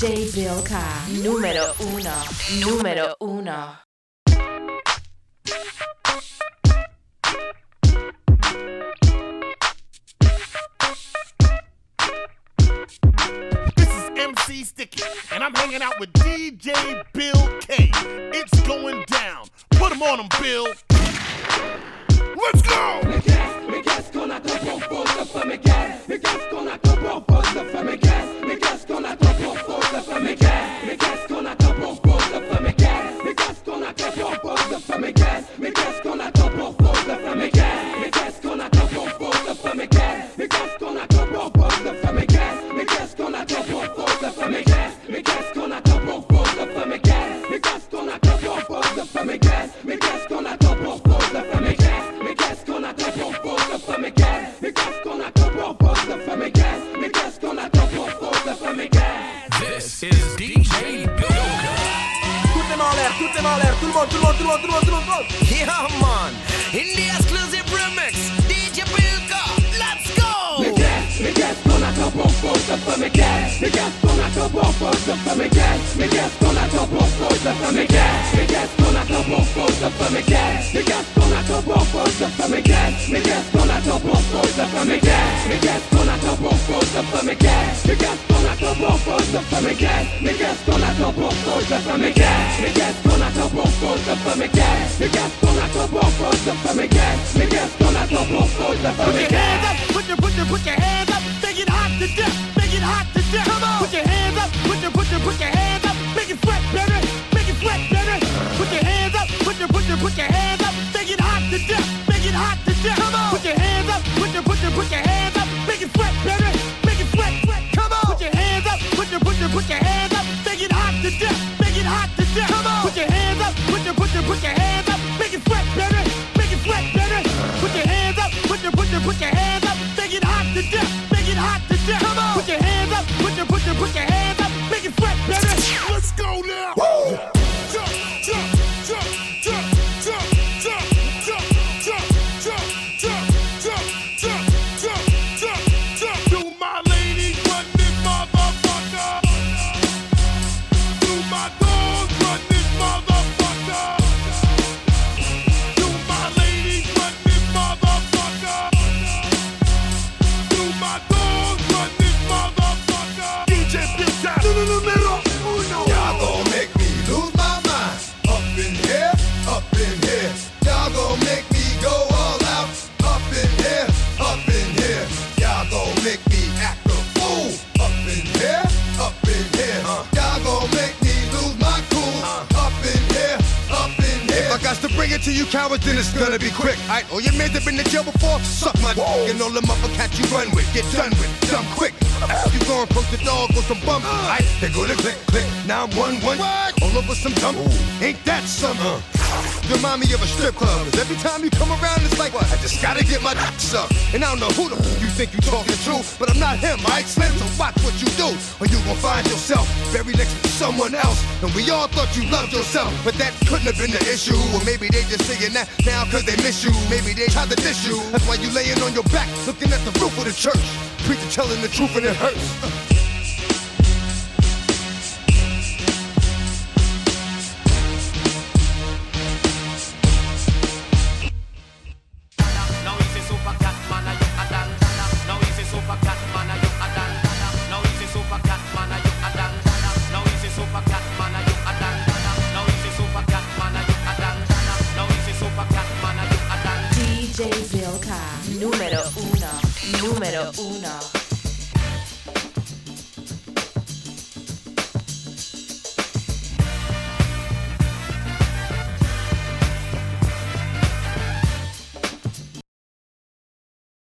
DJ Bill Bilka, número uno, número uno. This is MC Sticky, and I'm hanging out with DJ Bill K. It's going down. Put him on him, Bill. Let's go! Me me. on, turn on, turn on, turn on, turn on, turn on. Yeah, man. India exclusive remix. DJ Pilka. Let's go. Me gas, me gas, con la top off, for me gas. Me gas, con la top off, for me gas. Me gas, con la top off, for me gas. Me gas, con la top off, for me gas. Me gas, con la top off, for me gas. Me gas, con la top off, for me gas. Me gas, con la top off, for me. Me top off, for me. Me top off, for me. Me top off fools of them again. You get full of trouble, fools of them again. You get full of trouble. Put your hands got to bring it to you cowards, then it's gonna be quick. Alright, all your men that been in jail before, suck my dick. And all them upper cats you run with, get done with, dumb quick. You gon' approach the dog with some bump. Alright, they go to click, click. Now I'm one, one. All over some dump. Ain't that something? Remind me of a strip club. 'cause every time you come around, it's like, what? I just gotta get my dick sucked. And I don't know who the f- you think you talking to, but I'm not him, alright, Slim? So watch what you do, or you gon' find yourself buried next to someone else. And we all thought you loved yourself, but that couldn't have been the issue. Or maybe they just saying that now cause they miss you. Maybe they tried to diss you. That's why you laying on your back, looking at the roof of the church. Preacher telling the truth and it hurts. Número uno. Número uno.